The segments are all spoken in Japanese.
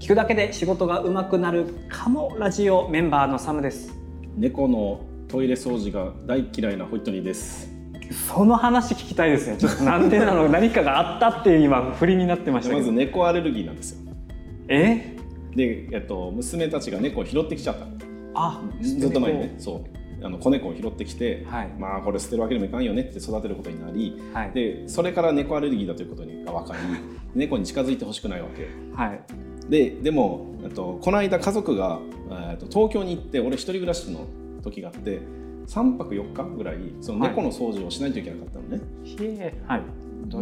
聞くだけで仕事が上手くなるかもラジオメンバーのサムです。猫のトイレ掃除が大嫌いなホイットニーです。その話聞きたいですね。ちょっとなんでなの？何かがあったっていう今振りになってましたまず猫アレルギーなんですよ。え？で、えっと、娘たちが猫を拾ってきちゃった。あずっと前にね。そう。あの子猫を拾ってきて、はい。まあこれ捨てるわけにもいかんよねって育てることになりはい。でそれから猫アレルギーだということが分かり。猫に近づいてほしくないわけ。はいででもとこの間家族がえっと東京に行って俺一人暮らしの時があって3泊4日ぐらいその猫の掃除をしないといけなかったのね、はい。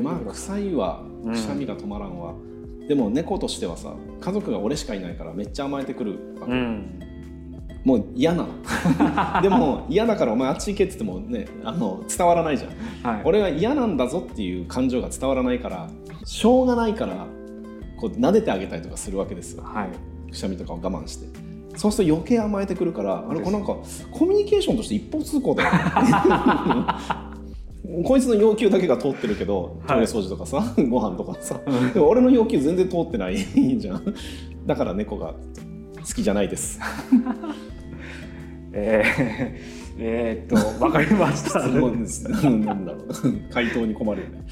まあ臭いわ。うん。くしゃみが止まらんわ、でも猫としてはさ家族が俺しかいないからめっちゃ甘えてくるわけ、うん。もう嫌なの。でも嫌だからお前あっち行けって言ってもねあの伝わらないじゃん。はい。俺は嫌なんだぞっていう感情が伝わらないからしょうがないからこう撫でてあげたりとかするわけですよ。はい。くしゃみとかを我慢して。そうすると余計甘えてくるからあれこれなんかコミュニケーションとして一方通行だよ こいつの要求だけが通ってるけどトイレ掃除とかさ、ご飯とかさでも俺の要求全然通ってないじゃん。だから猫が好きじゃないです。えー、えーっとわかりました。質問です。なんだろう。回答に困るよね。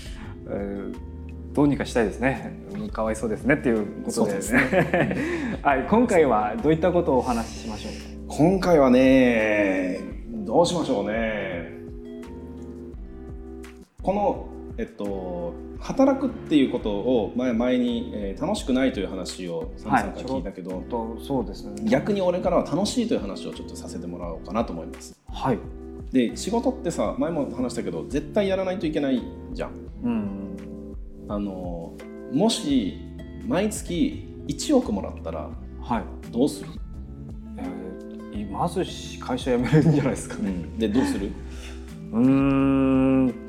えーどうにかしたいですね。うんかわいそうですねっていうことでそうですね。はい、今回はどういったことをお話ししましょう？今回はねどうしましょうねこのえっと働くっていうことを前前に、えー楽しくないという話をサムさんから聞いたけど、か。とそうですね。逆に俺からは楽しいという話をちょっとさせてもらおうかなと思いますはい。で仕事ってさ前も話したけど絶対やらないといけないじゃんうん。あのもし毎月1億もらったらはい。どうする、えー、まず会社辞めるんじゃないですかね。でどうする？うー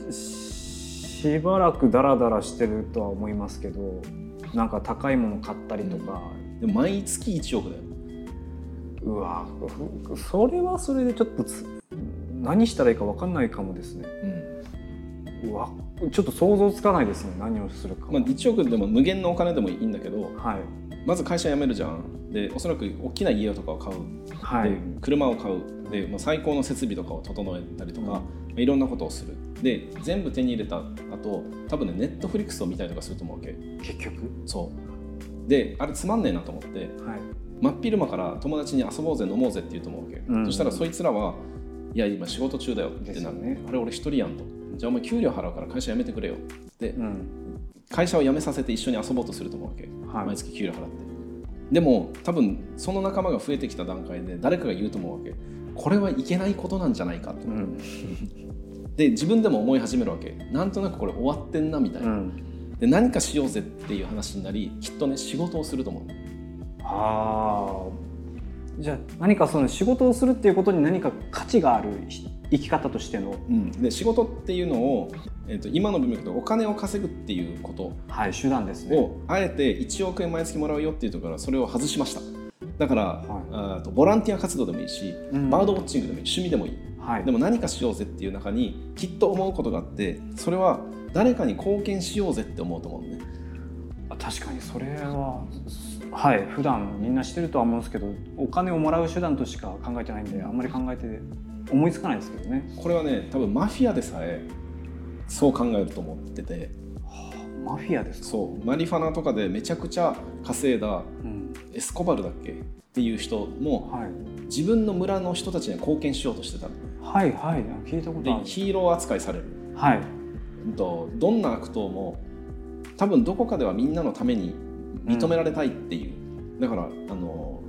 ん。しばらくダラダラしてるとは思いますけど、なんか高いもの買ったりとか。でも毎月1億だようわふそれはそれでちょっとつ何したらいいか分かんないかもですね。うわちょっと想像つかないですね何をするか、まあ、1億でも無限のお金でもいいんだけどはい。まず会社辞めるじゃん。でおそらく大きな家とかを買う、はい。で車を買う。で、まあ、最高の設備とかを整えたりとか、まあいろんなことをする。で全部手に入れた後多分ねネットフリックスを見たりとかすると思うわけ。結局？そう。であれつまんねえなと思ってはい。真っ昼間から友達に遊ぼうぜ飲もうぜって言うと思うわけ、うん。そしたらそいつらはいや今仕事中だよってなる。ね。あれ俺一人やんとじゃあお前給料払うから会社辞めてくれよ。ってうん。会社を辞めさせて一緒に遊ぼうとすると思うわけ。はい。毎月給料払って。でも多分その仲間が増えてきた段階で誰かが言うと思うわけ。これはいけないことなんじゃないかと、うん。で自分でも思い始めるわけ。なんとなくこれ終わってんなみたいうな、ん。で何かしようぜっていう話になりきっとね仕事をすると思う。あーじゃあ何かその仕事をするっていうことに何か価値があるひ生き方としての、うん、で仕事っていうのを、えー、と今の文脈でお金を稼ぐっていうこと。はい、手段ですね。をあえて1億円毎月もらうよっていうところからそれを外しました。だから、はあーとボランティア活動でもいいし、うん。バードウォッチングでもいい。趣味でもいいはい、でも何かしようぜっていう中にきっと思うことがあってそれは誰かに貢献しようぜって思うと思うのね。あ確かにそれははい普段みんなしてるとは思うんですけどお金をもらう手段としか考えてないんであんまり考えて思いつかないですけどね。これはね多分マフィアでさえそう考えると思ってて。マフィアですか？そうマリファナとかでめちゃくちゃ稼いだうん。エスコバルだっけ？っていう人もはい、自分の村の人たちに貢献しようとしてたの。はいはい。聞いたことである。ヒーロー扱いされる。はい。うんとどんな悪党も多分どこかではみんなのために認められたいっていう、だからあの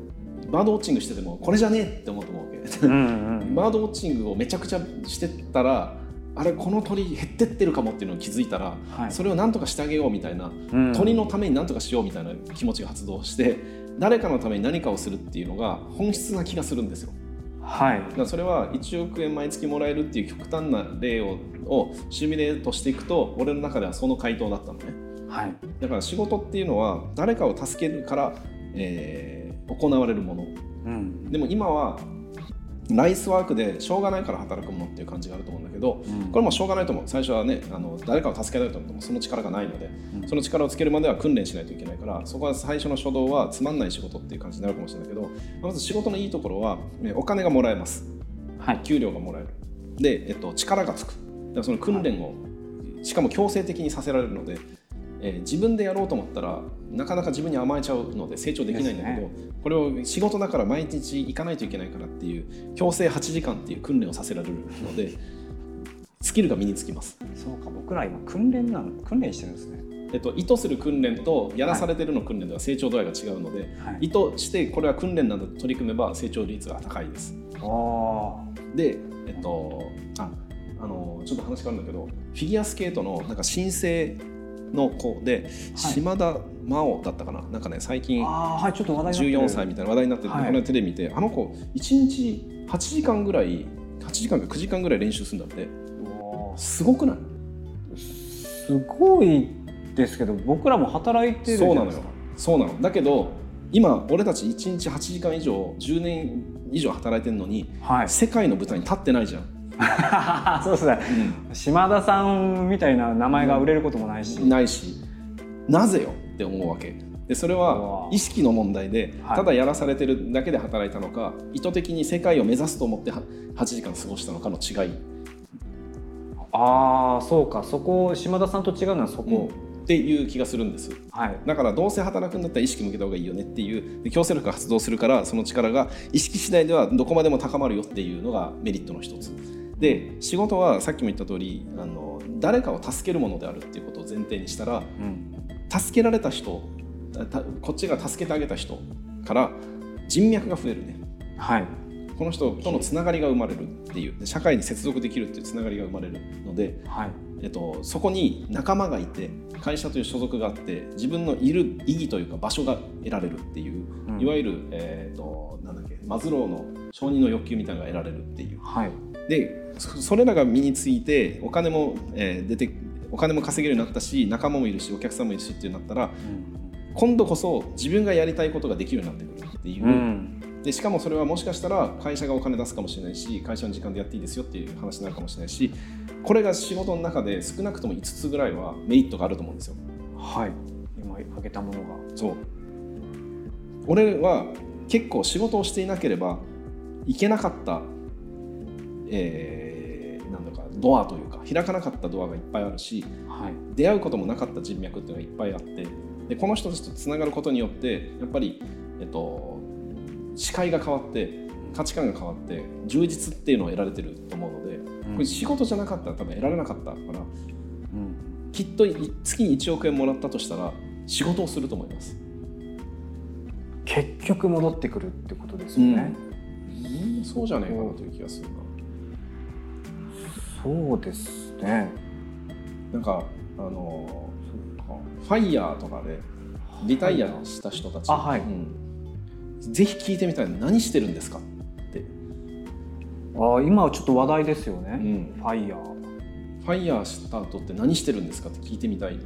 バードウォッチングしててもこれじゃねえって思うと思うわけ。うんうん。バードウォッチングをめちゃくちゃしてったらあれこの鳥減ってってるかもっていうのを気づいたら、はい。それを何とかしてあげようみたいな、うん。鳥のために何とかしようみたいな気持ちが発動して誰かのために何かをするっていうのが本質な気がするんですよ。はい。だからそれは1億円毎月もらえるっていう極端な例ををシミュレートしていくと俺の中ではその回答だったのねはい。だから仕事っていうのは誰かを助けるから、えー行われるもの。うん。でも今はライスワークでしょうがないから働くものっていう感じがあると思うんだけど、うん。これもしょうがないと思う。最初はねあの誰かを助けられると思ってもその力がないので、うん。その力をつけるまでは訓練しないといけないからそこは最初の初動はつまんない仕事っていう感じになるかもしれないけどまず仕事のいいところはねお金がもらえます。はい。給料がもらえる。で、えっと、力がつく。だからその訓練を、しかも強制的にさせられるので、えー自分でやろうと思ったらなかなか自分に甘えちゃうので成長できないんだけど、ですこれを仕事だから毎日行かないといけないからっていう強制8時間っていう訓練をさせられるのでスキルが身につきます、そうか僕ら今訓練なの訓練してるんですね。えっと、意図する訓練とやらされてるの訓練では成長度合いが違うので、はい。意図してこれは訓練なんだと取り組めば成長率が高いです。あでえっとああのちょっと話変わるんだけどフィギュアスケートのなんか新生の子で、島田真央だったかな？なんかね最近あーはいちょっと話題になってる。14歳みたいな話題になってて、はい。この間テレビ見てあの子1日8時間ぐらい8時間か9時間ぐらい練習するんだって。すごくないすごいですけど僕らも働いてるそうないのよ。そうなの。だけど今俺たち1日8時間以上10年以上働いてるのにはい。世界の舞台に立ってないじゃん、そうですね。島田さんみたいな名前が売れることもないし、ないしなぜよって思うわけ。でそれは意識の問題ではい。ただやらされてるだけで働いたのか、意図的に世界を目指すと思っては8時間過ごしたのかの違い、ああそうか。そこ島田さんと違うのはそこ、っていう気がするんです。はい。だからどうせ働くんだったら意識向けた方がいいよねっていうで強制力が発動するからその力が意識次第ではどこまでも高まるよっていうのがメリットの一つで仕事はさっきも言った通りあの誰かを助けるものであるっていうことを前提にしたらうん。助けられた人たこっちが助けてあげた人から人脈が増えるね。はい。この人とのつながりが生まれるっていうで社会に接続できるっていうつながりが生まれるので、はい。えっと、そこに仲間がいて会社という所属があって自分のいる意義というか場所が得られるっていう、うん。いわゆる、えっとなんだっけマズローの承認の欲求みたいなのが得られるっていう。はいでそそれらが身についてお金も、えー出てお金も稼げるようになったし仲間もいるしお客さんもいるしっていうなったら今度こそ自分がやりたいことができるようになってくるっていう、うん。でしかもそれはもしかしたら会社がお金出すかもしれないし会社の時間でやっていいですよっていう話になるかもしれないしこれが仕事の中で少なくとも5つぐらいはメリットがあると思うんですよ。はい。今挙げたものが。そう。俺は結構仕事をしていなければいけなかった、えーなんだかドアというか開かなかったドアがいっぱいあるしはい。出会うこともなかった人脈っていうのがいっぱいあってでこの人たちとつながることによってやっぱり、えっと、視界が変わって価値観が変わって充実っていうのを得られてると思うのでこれ仕事じゃなかったら多分得られなかったからうん。きっとい月に1億円もらったとしたら仕事をすると思います。結局戻ってくるってことですよね、うん。そうじゃないかなという気がするな。そうですね。なんかあのファイヤーとかでリタイアした人たち、あはい。うん。ぜひ聞いてみたい。何してるんですか？って、ああ今はちょっと話題ですよね、うん。ファイヤー。ファイヤーした後って何してるんですかって聞いてみたいね。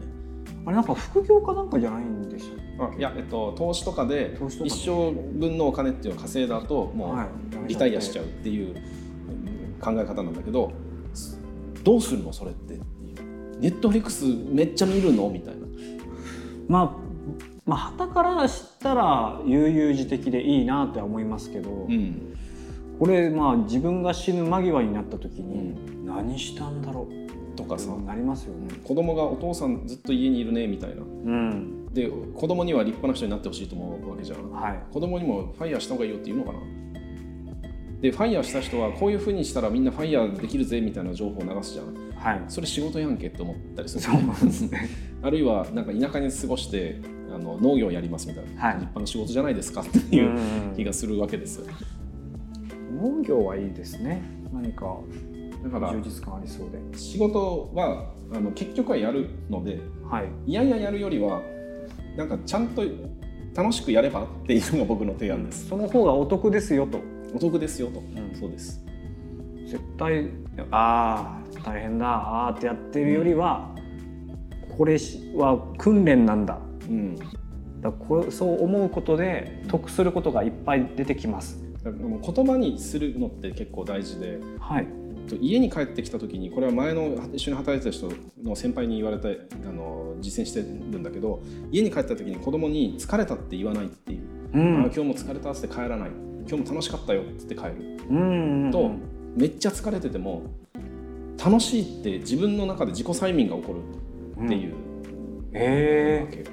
あれなんか副業かなんかじゃないんでしょあいや、えっと、投資とかで一生分のお金っていうのを稼いだ後もはい。うリタイアしちゃうっていううん考え方なんだけどどうするのそれって。ネットフリックスめっちゃ見るのみたいな。まあまあ旗からしたら悠々自適でいいなとは思いますけど、うん。これまあ自分が死ぬ間際になった時に何したんだろうとかさ、なりますよね。子供がお父さんずっと家にいるねみたいな。うん、で子供には立派な人になってほしいと思うわけじゃん。はい。子供にもファイヤーした方がいいよって言うのかなでファイヤーした人はこういうふうにしたらみんなファイヤーできるぜみたいな情報を流すじゃんはい。それ仕事やんけって思ったりするそうなんですね。あるいはなんか田舎に過ごしてあの農業やりますみたいな、はい立派な仕事じゃないですかっていう気がするわけですよ農業はいいですね。何かだから充実感ありそうで。仕事はあの結局はやるのではい。いやいややるよりはなんかちゃんと楽しくやればっていうのが僕の提案ですその方がお得ですよと。お得ですよと、ん。そうです。絶対ああ大変だ。ああってやってるよりは、これは訓練なんだ。うん。だこれそう思うことで得することがいっぱい出てきます。言葉にするのって結構大事で。はい。と家に帰ってきた時にこれは前の一緒に働いてた人の先輩に言われてあの実践してるんだけど家に帰った時に子供に「疲れた」って言わないっていう「うあん今日も疲れた」って帰らない「今日も楽しかったよ」って帰る。うんとめっちゃ疲れてても楽しいって自分の中で自己催眠が起こるっていう。へわけ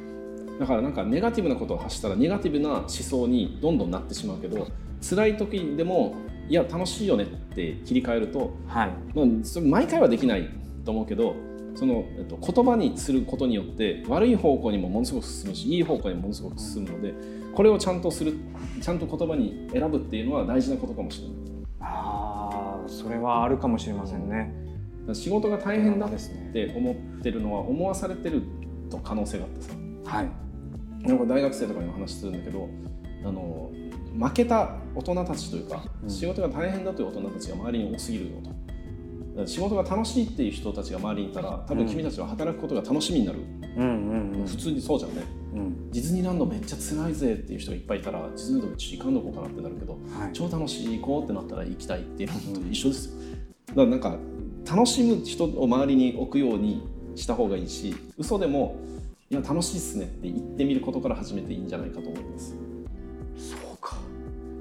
だからなんかネガティブなことを発したらネガティブな思想にどんどんなってしまうけど辛い時でもいや楽しいよねって切り替えるとえはい。まあ、それ毎回はできないと思うけどその、えっと、言葉にすることによって悪い方向にもものすごく進むしいい方向にもものすごく進むのでこれをちゃんとするちゃんと言葉に選ぶっていうのは大事なことかもしれない。ああそれはあるかもしれませんね。仕事が大変だって思ってるのは思わされてると可能性があってさ。はい。なんか大学生とかにも話するんだけどあの負けた大人たちというか、うん。仕事が大変だという大人たちが周りに多すぎるよと。仕事が楽しいっていう人たちが周りにいたら多分君たちは働くことが楽しみになる、うんうんうん。普通にそうじゃんねうん。ディズニーランドめっちゃ辛いぜっていう人がいっぱいいたらディズニーランドうち行かんのこうかなってなるけどはい。超楽しい行こうってなったら行きたいっていうのと一緒ですよ。だからなんか楽しむ人を周りに置くようにした方がいいし嘘でもいや楽しいっすねって言ってみることから始めていいんじゃないかと思います。そうか。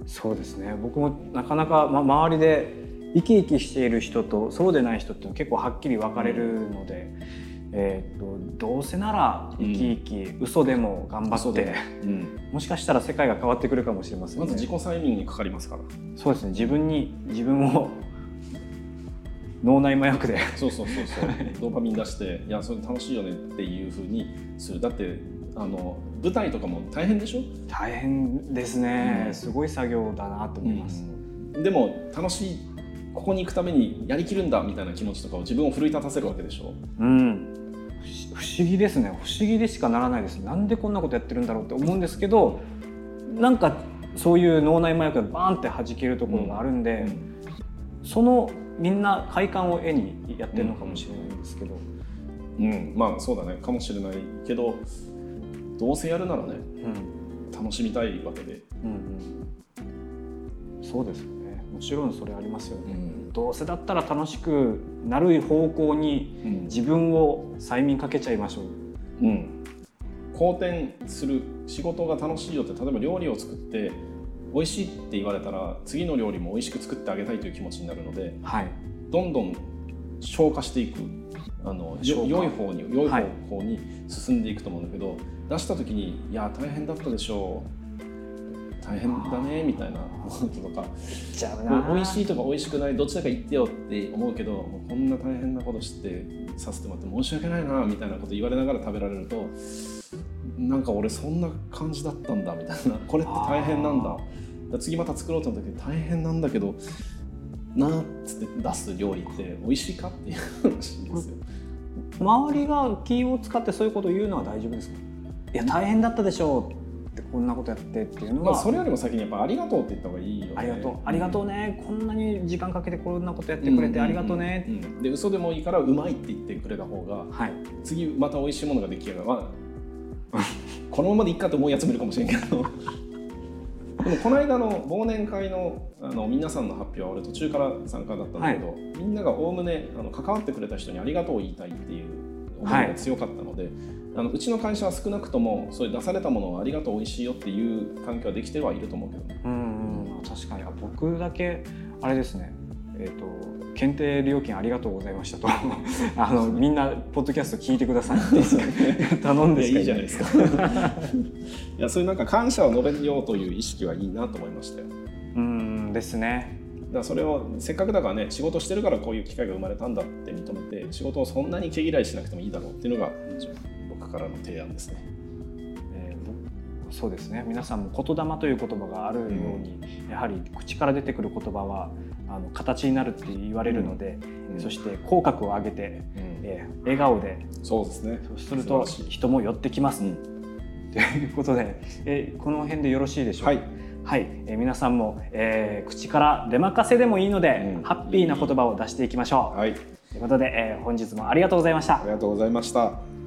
そうですね。僕もなかなか、ま、周りで生き生きしている人とそうでない人って結構はっきり分かれるので、えー、とどうせなら生き生き、嘘でも頑張ってうん、もしかしたら世界が変わってくるかもしれませんね。まず自己催眠にかかりますから。そうですね。自分に自分を脳内麻薬で。そうそうそうそう。ドーパミン出していやそれ楽しいよねっていうふうにする。だってあの舞台とかも大変でしょ？大変ですね、うん。すごい作業だなと思います。でも楽しいここに行くためにやりきるんだみたいな気持ちとかを自分を奮い立たせるわけでしょ？うん。不思議ですね。不思議でしかならないですなんでこんなことやってるんだろうって思うんですけどなんかそういう脳内麻薬がバーンって弾けるところがあるんで、そのみんな快感を絵にやってるのかもしれないんですけど、うん、まあそうだね。かもしれないけどどうせやるならねうん。楽しみたいわけで、うんうん、そうですもちろんそれありますよね、ん。どうせだったら楽しくなる方向にうん。自分を催眠かけちゃいましょう。うん、好転する仕事が楽しいよって例えば料理を作って美味しいって言われたら次の料理も美味しく作ってあげたいという気持ちになるのではい。どんどん消化していく。あの良い方に良いはい。方向に進んでいくと思うんだけど、出した時に「いや大変だったでしょう大変だね」みたいなこととかじゃ「美味しいとか美味しくないどっちだか言ってよ」って思うけどもうこんな大変なことしてさせてもらって申し訳ないなみたいなこと言われながら食べられるとなんか俺そんな感じだったんだみたいな。これって大変なんだ。あだ次また作ろうと思った時大変なんだけどなーっつって出す料理って美味しいかっていう話ですよ。周りが気を使ってそういうことを言うのは大丈夫ですか？いや大変だったでしょうこんなことやってっていうのは、まあ、それよりも先にやっぱありがとうって言った方がいいよね。ありがとう。ありがとうね。こんなに時間かけてこんなことやってくれてありがとうね、うんうんで嘘でもいいからうまいって言ってくれた方がはい。次また美味しいものが出来上がる、まあ、このままでいっかと思うやつもいるかもしれんけど。でもこの間の忘年会のあの皆さんの発表は俺途中から参加だったんだけど、みんながおおむねあの関わってくれた人にありがとうを言いたいっていう思いが強かったので、あのうちの会社は少なくともそういう出されたものをありがとう美味しいよっていう環境はできてはいると思うけどね。うんうん確かにあ僕だけあれですねえっ、と検定料金ありがとうございましたと あのみんなポッドキャスト聞いてくださいって頼んでいいじゃないですか。いやそういうなんか感謝を述べようという意識はいいなと思いましたよ。うんですねだそれをせっかくだからね仕事してるからこういう機会が生まれたんだって認めて仕事をそんなに毛嫌いしなくてもいいだろうっていうのが僕からの提案ですね。えー僕そうですね。皆さんも言霊という言葉があるように、やはり口から出てくる言葉はあの形になるって言われるので、うん。そして口角を上げて、うん。えー笑顔でそうですね。そうすると人も寄ってきます、うん。ということで、えーこの辺でよろしいでしょうか？はい。はい、えー皆さんも、えー口から出任せでもいいので、うんハッピーな言葉を出していきましょう。はい。ということで、えー本日もありがとうございましたあり。がとうございました。